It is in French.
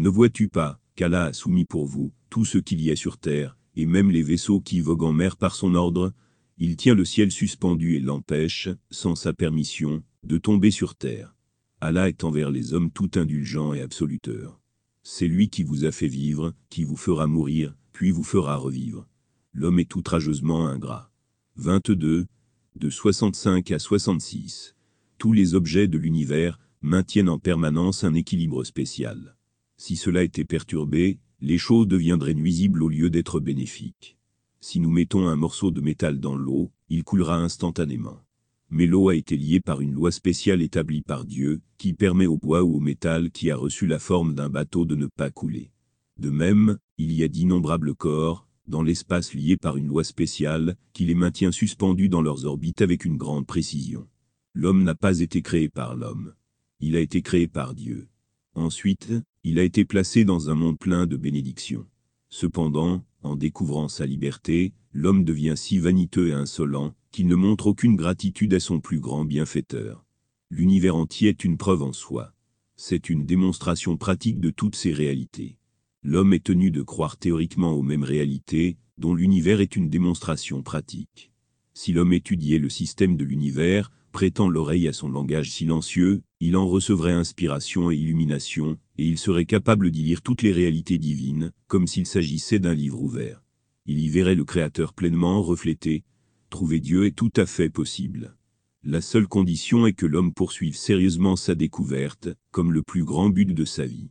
Ne vois-tu pas, qu'Allah a soumis pour vous, tout ce qu'il y a sur terre, et même les vaisseaux qui voguent en mer par son ordre? Il tient le ciel suspendu et l'empêche, sans sa permission, de tomber sur terre. Allah est envers les hommes tout indulgent et absoluteur. C'est lui qui vous a fait vivre, qui vous fera mourir, puis vous fera revivre. L'homme est outrageusement ingrat. 22, de 65 à 66. Tous les objets de l'univers maintiennent en permanence un équilibre spécial. Si cela était perturbé, les choses deviendraient nuisibles au lieu d'être bénéfiques. Si nous mettons un morceau de métal dans l'eau, il coulera instantanément. Mais l'eau a été liée par une loi spéciale établie par Dieu, qui permet au bois ou au métal qui a reçu la forme d'un bateau de ne pas couler. De même, il y a d'innombrables corps, dans l'espace liés par une loi spéciale, qui les maintient suspendus dans leurs orbites avec une grande précision. L'homme n'a pas été créé par l'homme. Il a été créé par Dieu. Ensuite, il a été placé dans un monde plein de bénédictions. Cependant, en découvrant sa liberté, l'homme devient si vaniteux et insolent, qu'il ne montre aucune gratitude à son plus grand bienfaiteur. L'univers entier est une preuve en soi. C'est une démonstration pratique de toutes ces réalités. L'homme est tenu de croire théoriquement aux mêmes réalités, dont l'univers est une démonstration pratique. Si l'homme étudiait le système de l'univers, prêtant l'oreille à son langage silencieux, il en recevrait inspiration et illumination, et il serait capable d'y lire toutes les réalités divines, comme s'il s'agissait d'un livre ouvert. Il y verrait le Créateur pleinement reflété. Trouver Dieu est tout à fait possible. La seule condition est que l'homme poursuive sérieusement sa découverte, comme le plus grand but de sa vie.